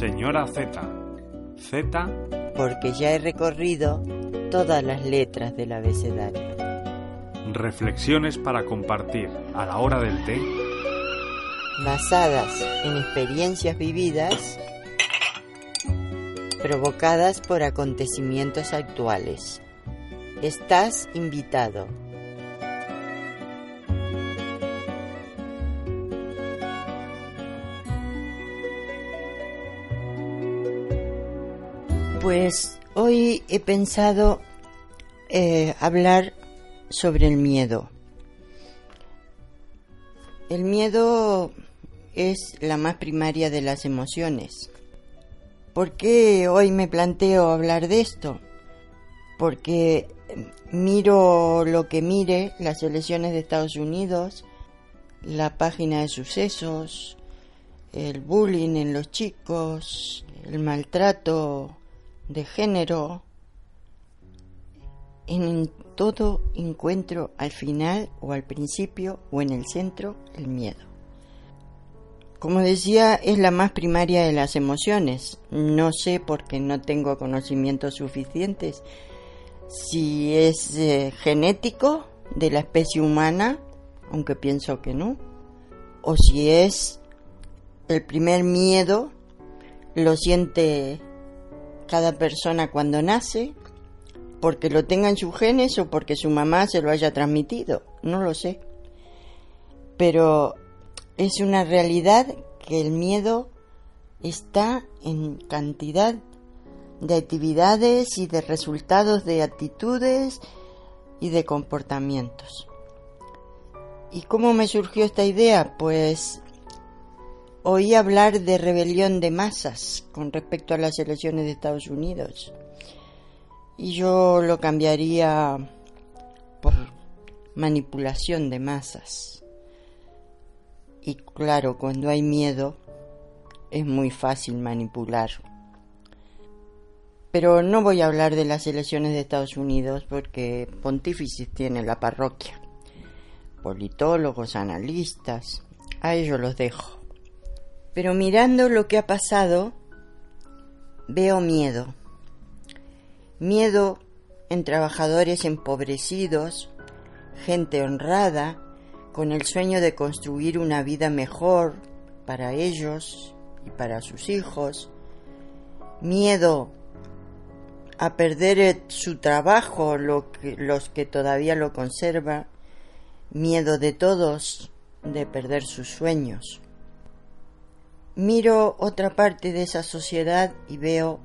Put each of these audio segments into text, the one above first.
Señora Z. Z porque ya he recorrido todas las letras del abecedario. Reflexiones para compartir a la hora del té. Basadas en experiencias vividas provocadas por acontecimientos actuales. Estás invitado. Pues hoy he pensado eh, hablar sobre el miedo. El miedo es la más primaria de las emociones. ¿Por qué hoy me planteo hablar de esto? Porque miro lo que mire, las elecciones de Estados Unidos, la página de sucesos, el bullying en los chicos, el maltrato de género, en todo encuentro al final o al principio o en el centro el miedo. Como decía, es la más primaria de las emociones. No sé porque no tengo conocimientos suficientes si es eh, genético de la especie humana, aunque pienso que no, o si es el primer miedo, lo siente cada persona cuando nace, porque lo tenga en sus genes o porque su mamá se lo haya transmitido, no lo sé. Pero es una realidad que el miedo está en cantidad de actividades y de resultados de actitudes y de comportamientos. ¿Y cómo me surgió esta idea? Pues oí hablar de rebelión de masas con respecto a las elecciones de Estados Unidos. Y yo lo cambiaría por manipulación de masas. Y claro, cuando hay miedo es muy fácil manipular. Pero no voy a hablar de las elecciones de Estados Unidos porque pontífices tiene la parroquia. Politólogos, analistas, a ellos los dejo. Pero mirando lo que ha pasado, veo miedo. Miedo en trabajadores empobrecidos, gente honrada, con el sueño de construir una vida mejor para ellos y para sus hijos. Miedo a perder su trabajo, los que todavía lo conservan. Miedo de todos de perder sus sueños. Miro otra parte de esa sociedad y veo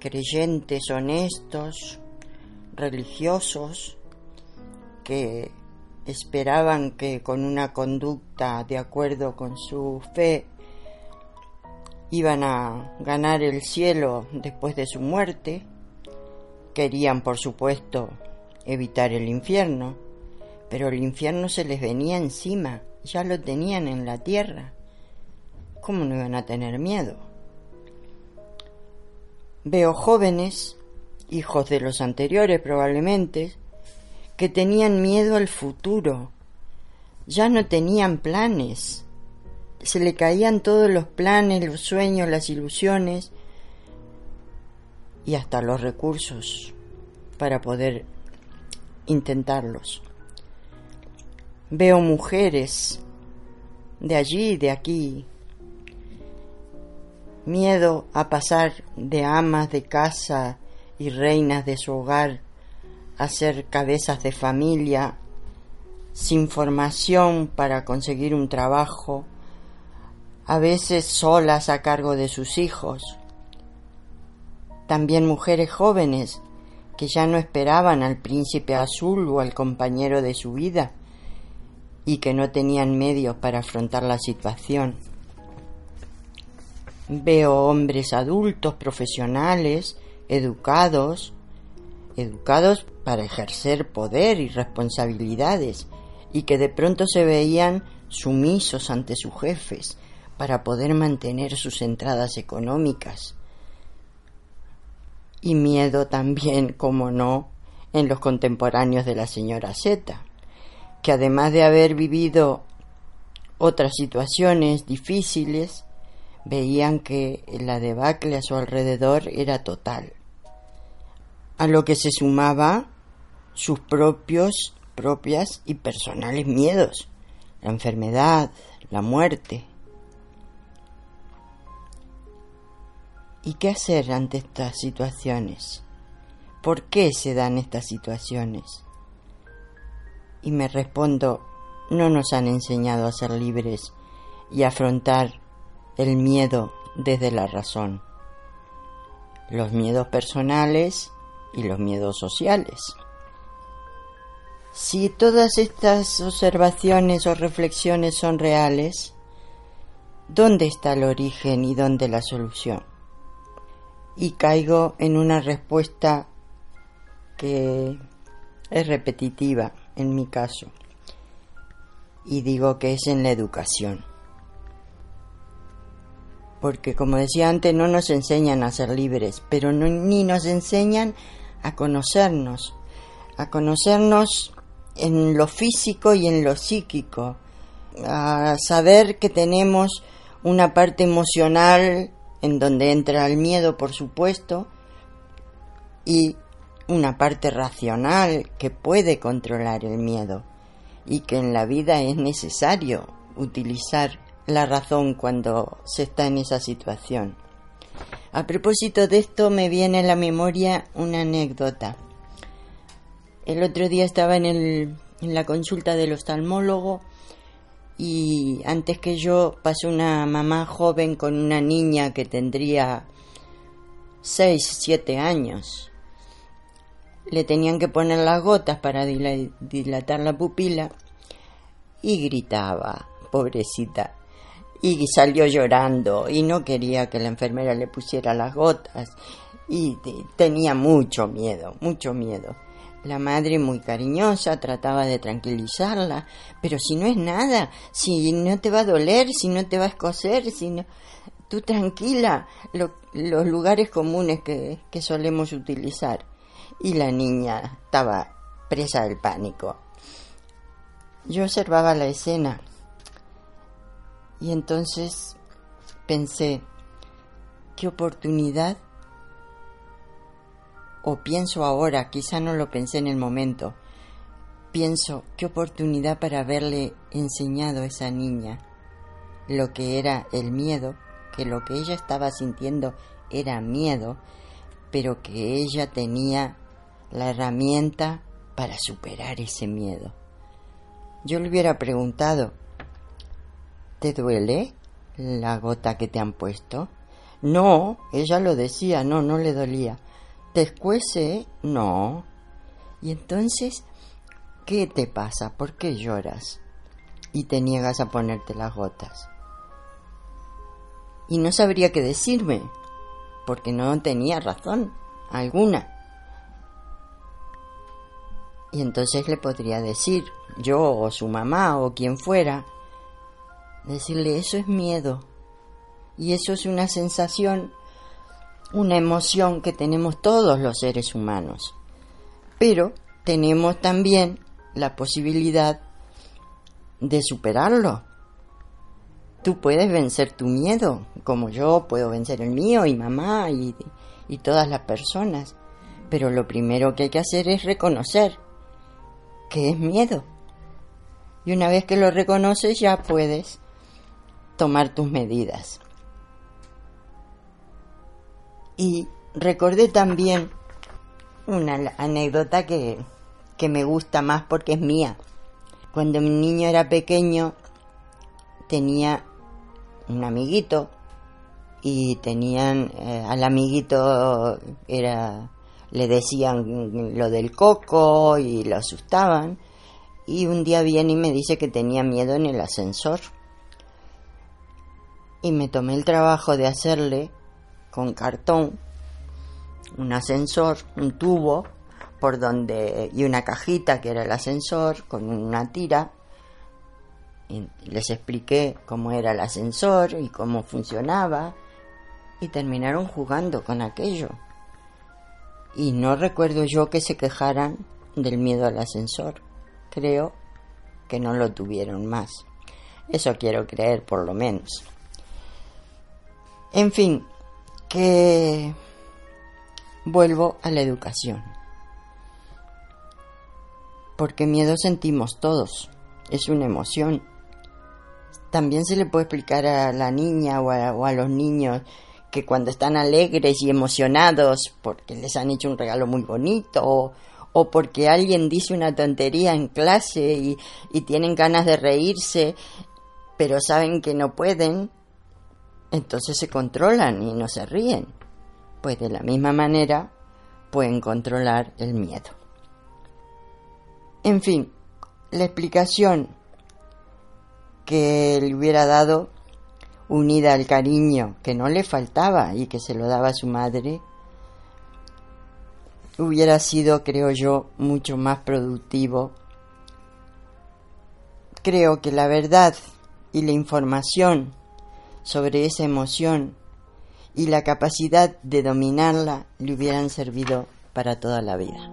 creyentes honestos, religiosos, que esperaban que con una conducta de acuerdo con su fe iban a ganar el cielo después de su muerte, querían por supuesto evitar el infierno, pero el infierno se les venía encima, ya lo tenían en la tierra. ¿Cómo no iban a tener miedo? Veo jóvenes, hijos de los anteriores probablemente, que tenían miedo al futuro, ya no tenían planes, se le caían todos los planes, los sueños, las ilusiones y hasta los recursos para poder intentarlos. Veo mujeres de allí de aquí miedo a pasar de amas de casa y reinas de su hogar a ser cabezas de familia, sin formación para conseguir un trabajo, a veces solas a cargo de sus hijos. También mujeres jóvenes que ya no esperaban al príncipe azul o al compañero de su vida y que no tenían medios para afrontar la situación. Veo hombres adultos, profesionales, educados, educados para ejercer poder y responsabilidades, y que de pronto se veían sumisos ante sus jefes para poder mantener sus entradas económicas. Y miedo también, como no, en los contemporáneos de la señora Z, que además de haber vivido otras situaciones difíciles, veían que la debacle a su alrededor era total a lo que se sumaba sus propios, propias y personales miedos, la enfermedad, la muerte. ¿Y qué hacer ante estas situaciones? ¿Por qué se dan estas situaciones? Y me respondo, no nos han enseñado a ser libres y a afrontar el miedo desde la razón. Los miedos personales y los miedos sociales. Si todas estas observaciones o reflexiones son reales, ¿dónde está el origen y dónde la solución? Y caigo en una respuesta que es repetitiva en mi caso, y digo que es en la educación. Porque como decía antes, no nos enseñan a ser libres, pero ni nos enseñan a conocernos, a conocernos en lo físico y en lo psíquico, a saber que tenemos una parte emocional en donde entra el miedo, por supuesto, y una parte racional que puede controlar el miedo y que en la vida es necesario utilizar la razón cuando se está en esa situación. A propósito de esto me viene a la memoria una anécdota. El otro día estaba en, el, en la consulta del oftalmólogo y antes que yo pasó una mamá joven con una niña que tendría 6, 7 años. Le tenían que poner las gotas para dilatar la pupila y gritaba, pobrecita y salió llorando y no quería que la enfermera le pusiera las gotas y tenía mucho miedo, mucho miedo. La madre muy cariñosa trataba de tranquilizarla, pero si no es nada, si no te va a doler, si no te va a escocer, si no... Tú tranquila, los lugares comunes que, que solemos utilizar. Y la niña estaba presa del pánico. Yo observaba la escena y entonces pensé, qué oportunidad, o pienso ahora, quizá no lo pensé en el momento, pienso, qué oportunidad para haberle enseñado a esa niña lo que era el miedo, que lo que ella estaba sintiendo era miedo, pero que ella tenía la herramienta para superar ese miedo. Yo le hubiera preguntado, ¿Te duele la gota que te han puesto? No, ella lo decía, no, no le dolía. ¿Te escuece? No. Y entonces, ¿qué te pasa? ¿Por qué lloras? Y te niegas a ponerte las gotas. Y no sabría qué decirme, porque no tenía razón alguna. Y entonces le podría decir, yo o su mamá o quien fuera, Decirle, eso es miedo. Y eso es una sensación, una emoción que tenemos todos los seres humanos. Pero tenemos también la posibilidad de superarlo. Tú puedes vencer tu miedo, como yo puedo vencer el mío y mamá y, y todas las personas. Pero lo primero que hay que hacer es reconocer que es miedo. Y una vez que lo reconoces ya puedes tomar tus medidas. Y recordé también una anécdota que, que me gusta más porque es mía. Cuando mi niño era pequeño tenía un amiguito y tenían eh, al amiguito era le decían lo del coco y lo asustaban. Y un día viene y me dice que tenía miedo en el ascensor. Y me tomé el trabajo de hacerle con cartón un ascensor, un tubo por donde y una cajita que era el ascensor con una tira. Y les expliqué cómo era el ascensor y cómo funcionaba y terminaron jugando con aquello. Y no recuerdo yo que se quejaran del miedo al ascensor. Creo que no lo tuvieron más. Eso quiero creer por lo menos. En fin, que vuelvo a la educación. Porque miedo sentimos todos. Es una emoción. También se le puede explicar a la niña o a, o a los niños que cuando están alegres y emocionados porque les han hecho un regalo muy bonito o, porque alguien dice una tontería en clase y tienen ganas de reírse, pero saben que no pueden, entonces se controlan y no se ríen. Pues de la misma manera pueden controlar el miedo. En fin, la explicación que le hubiera dado unida al cariño que no le faltaba y que se lo daba a su madre, hubiera sido, creo yo, mucho más productivo. Creo que la verdad y la información sobre esa emoción y la capacidad de dominarla le hubieran servido para toda la vida.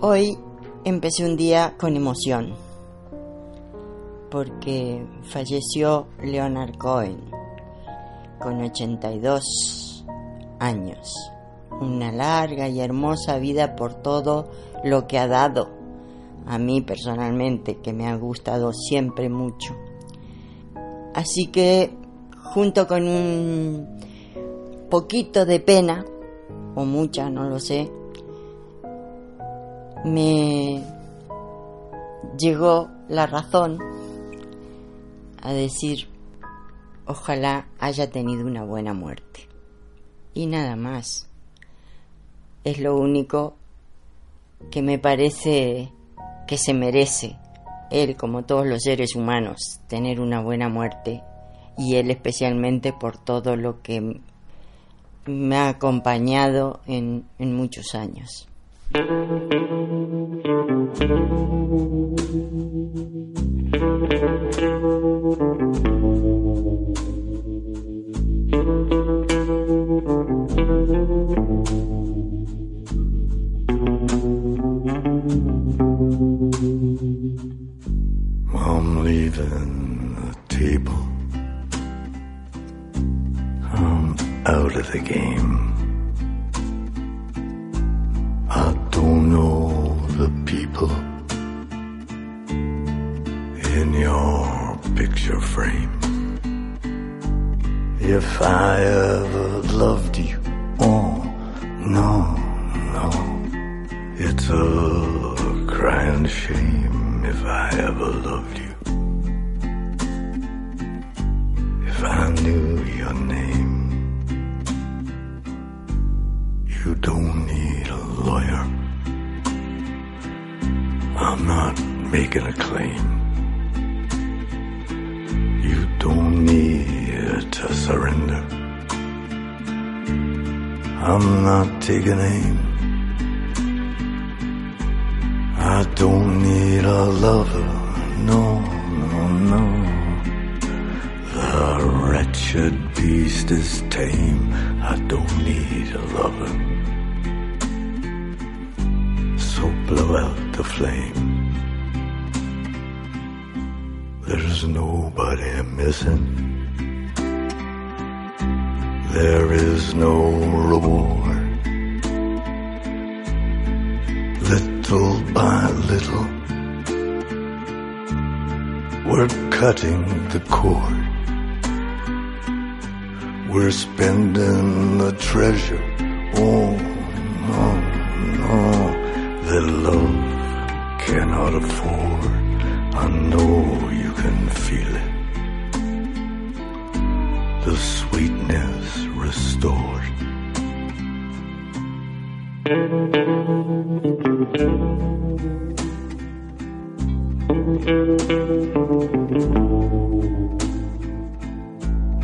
Hoy empecé un día con emoción porque falleció Leonard Cohen con 82 años. Una larga y hermosa vida por todo lo que ha dado a mí personalmente, que me ha gustado siempre mucho. Así que junto con un poquito de pena, o mucha, no lo sé, me llegó la razón a decir, ojalá haya tenido una buena muerte. Y nada más. Es lo único que me parece que se merece él, como todos los seres humanos, tener una buena muerte y él especialmente por todo lo que me ha acompañado en, en muchos años. Leaving the table. I'm out of the game. I don't know the people in your picture frame. If I ever loved you, oh no, no, it's a crying shame if I ever loved you. Your name, you don't need a lawyer. I'm not making a claim. You don't need to surrender. I'm not taking aim. I don't need a lover, no, no, no. The wretched beast is tame. I don't need a lover. So blow out the flame. There's nobody missing. There is no reward. Little by little, we're cutting the cord. We're spending the treasure oh, on, on, on that love cannot afford. I know you can feel it. The sweetness restored.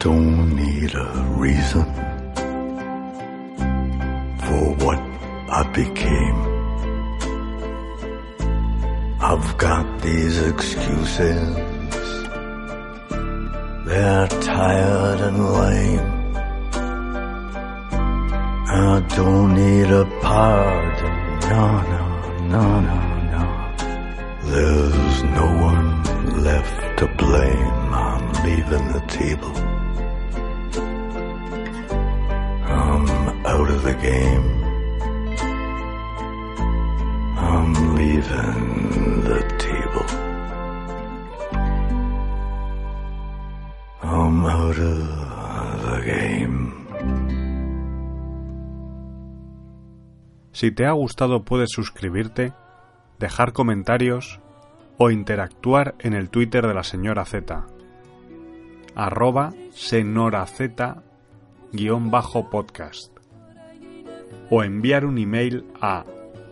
don't need a reason for what I became. I've got these excuses. They're tired and lame. I don't need a pardon. No, no, no, no, no. There's no one left to blame. I'm leaving the table. The game. I'm leaving the table. Si te ha gustado puedes suscribirte, dejar comentarios o interactuar en el Twitter de la señora Z. Arroba senoraz guion bajo podcast. O enviar un email a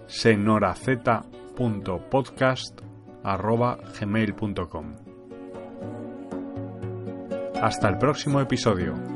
senoraz.podcast arroba gmail.com. Hasta el próximo episodio.